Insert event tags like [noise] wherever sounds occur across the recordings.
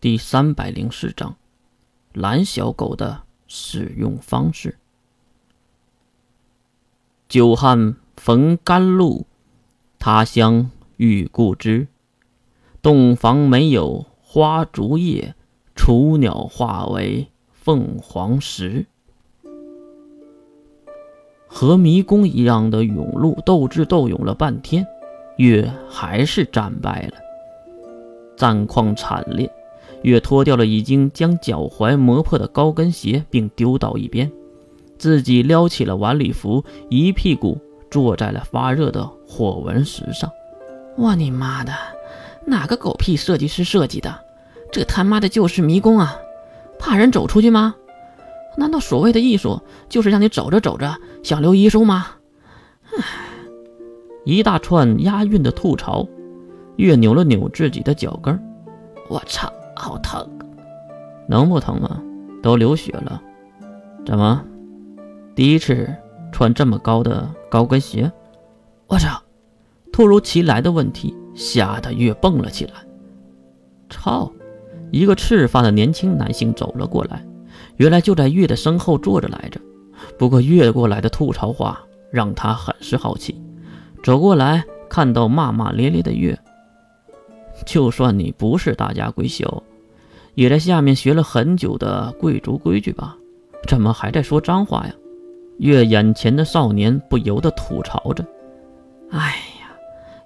第三百零四章，蓝小狗的使用方式。久旱逢甘露，他乡遇故知。洞房没有花烛夜，雏鸟化为凤凰石。和迷宫一样的甬路斗智斗勇了半天，月还是战败了，战况惨烈。月脱掉了已经将脚踝磨破的高跟鞋，并丢到一边，自己撩起了晚礼服，一屁股坐在了发热的火纹石上。我你妈的，哪个狗屁设计师设计的？这他妈的就是迷宫啊！怕人走出去吗？难道所谓的艺术就是让你走着走着想留遗书吗？唉，一大串押韵的吐槽。月扭了扭自己的脚跟，我操！好疼，能不疼吗？都流血了，怎么？第一次穿这么高的高跟鞋？我操！突如其来的问题吓得月蹦了起来。操！一个赤发的年轻男性走了过来，原来就在月的身后坐着来着。不过越过来的吐槽话让他很是好奇，走过来看到骂骂咧咧的月，就算你不是大家闺秀。也在下面学了很久的贵族规矩吧？怎么还在说脏话呀？月眼前的少年不由得吐槽着：“哎呀，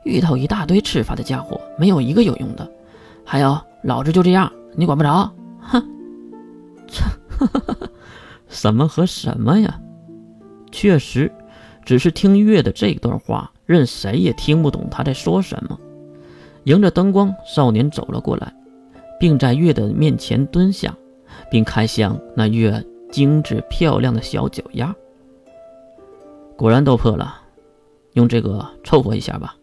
遇到一大堆赤发的家伙，没有一个有用的。还有，老子就这样，你管不着。”哼，这 [laughs] 什么和什么呀？确实，只是听月的这段话，任谁也听不懂他在说什么。迎着灯光，少年走了过来。并在月的面前蹲下，并看向那月精致漂亮的小脚丫。果然都破了，用这个凑合一下吧。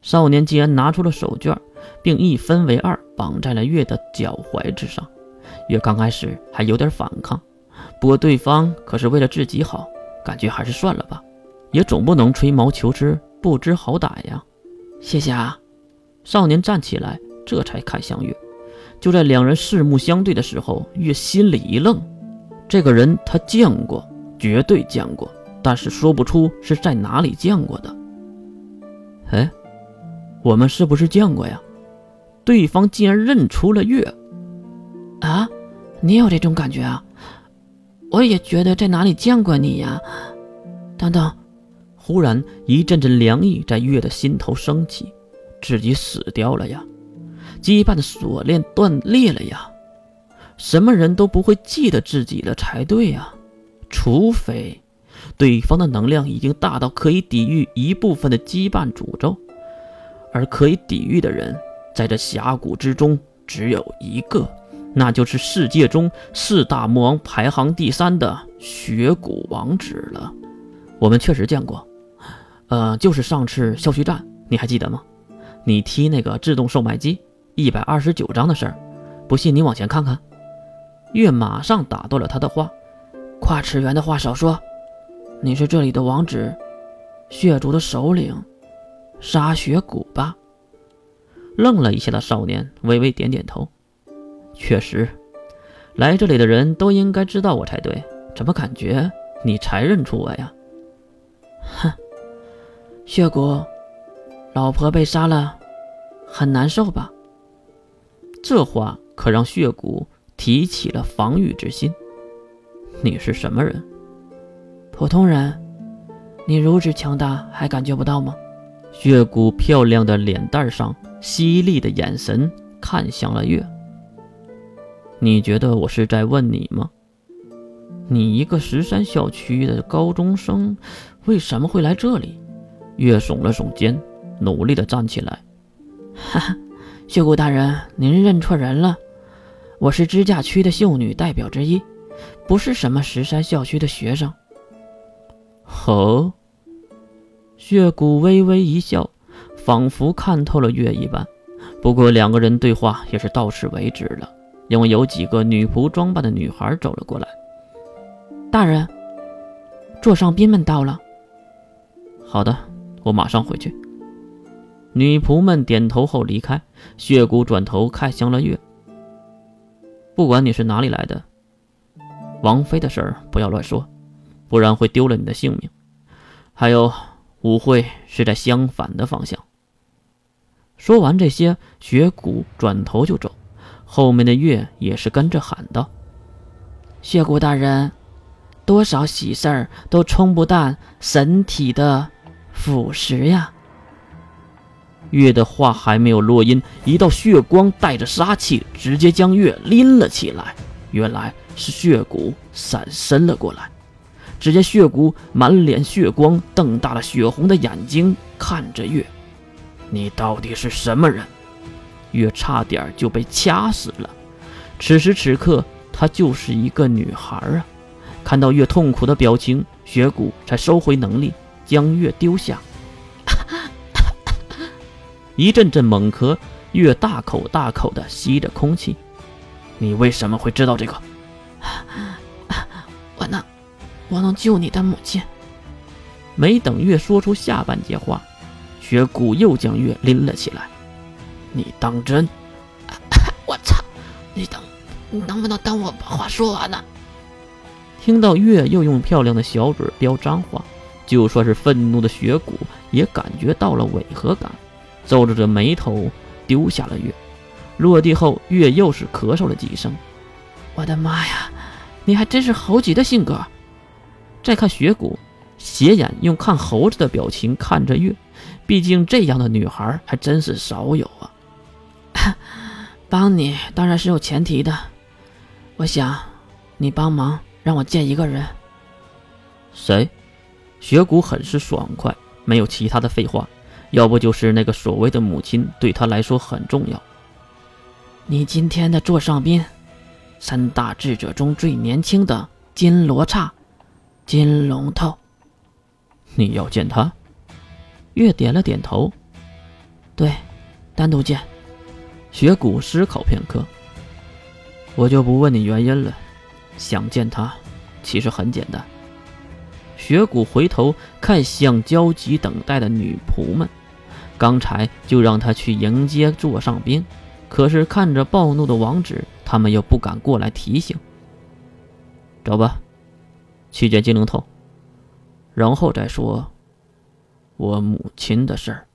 少年竟然拿出了手绢，并一分为二绑在了月的脚踝之上。月刚开始还有点反抗，不过对方可是为了自己好，感觉还是算了吧，也总不能吹毛求疵，不知好歹呀。谢谢啊！少年站起来，这才看向月。就在两人四目相对的时候，月心里一愣，这个人他见过，绝对见过，但是说不出是在哪里见过的。哎，我们是不是见过呀？对方竟然认出了月。啊，你有这种感觉啊？我也觉得在哪里见过你呀。等等，忽然一阵阵凉意在月的心头升起，自己死掉了呀。羁绊的锁链断裂了呀！什么人都不会记得自己了才对呀，除非对方的能量已经大到可以抵御一部分的羁绊诅咒，而可以抵御的人在这峡谷之中只有一个，那就是世界中四大魔王排行第三的雪谷王子了。我们确实见过，呃，就是上次校区站，你还记得吗？你踢那个自动售卖机。一百二十九章的事儿，不信你往前看看。月马上打断了他的话：“跨次元的话少说，你是这里的王子，血族的首领，沙雪谷吧？”愣了一下的少年微微点点头：“确实，来这里的人都应该知道我才对，怎么感觉你才认出我呀？”哼，血谷，老婆被杀了，很难受吧？这话可让血骨提起了防御之心。你是什么人？普通人。你如此强大，还感觉不到吗？血骨漂亮的脸蛋上，犀利的眼神看向了月。你觉得我是在问你吗？你一个十三校区的高中生，为什么会来这里？月耸了耸肩，努力的站起来。哈哈。血骨大人，您认错人了，我是支架区的秀女代表之一，不是什么石山校区的学生。哦，血骨微微一笑，仿佛看透了月一般。不过两个人对话也是到此为止了，因为有几个女仆装扮的女孩走了过来。大人，座上宾们到了。好的，我马上回去。女仆们点头后离开，血骨转头看向了月：“不管你是哪里来的，王妃的事儿不要乱说，不然会丢了你的性命。还有，舞会是在相反的方向。说完这些，雪谷转头就走，后面的月也是跟着喊道：“雪谷大人，多少喜事儿都冲不淡身体的腐蚀呀。”月的话还没有落音，一道血光带着杀气，直接将月拎了起来。原来是血骨闪身了过来。只见血骨满脸血光，瞪大了血红的眼睛看着月：“你到底是什么人？”月差点就被掐死了。此时此刻，她就是一个女孩啊！看到月痛苦的表情，血骨才收回能力，将月丢下。一阵阵猛咳，月大口大口的吸着空气。你为什么会知道这个？[sighs] 我能，我能救你的母亲。没等月说出下半截话，雪谷又将月拎了起来。你当真？[laughs] 我操！你等，你能不能等我把话说完呢？听到月又用漂亮的小嘴飙脏话，就算是愤怒的雪谷也感觉到了违和感。皱着着眉头，丢下了月。落地后，月又是咳嗽了几声。我的妈呀，你还真是猴急的性格。再看雪谷，斜眼用看猴子的表情看着月。毕竟这样的女孩还真是少有啊。[laughs] 帮你当然是有前提的。我想，你帮忙让我见一个人。谁？雪谷很是爽快，没有其他的废话。要不就是那个所谓的母亲对他来说很重要。你今天的座上宾，三大智者中最年轻的金罗刹，金龙头。你要见他？月点了点头。对，单独见。雪谷思考片刻，我就不问你原因了。想见他，其实很简单。雪谷回头看向焦急等待的女仆们。刚才就让他去迎接座上宾，可是看着暴怒的王子，他们又不敢过来提醒。走吧，去见金龙头，然后再说我母亲的事儿。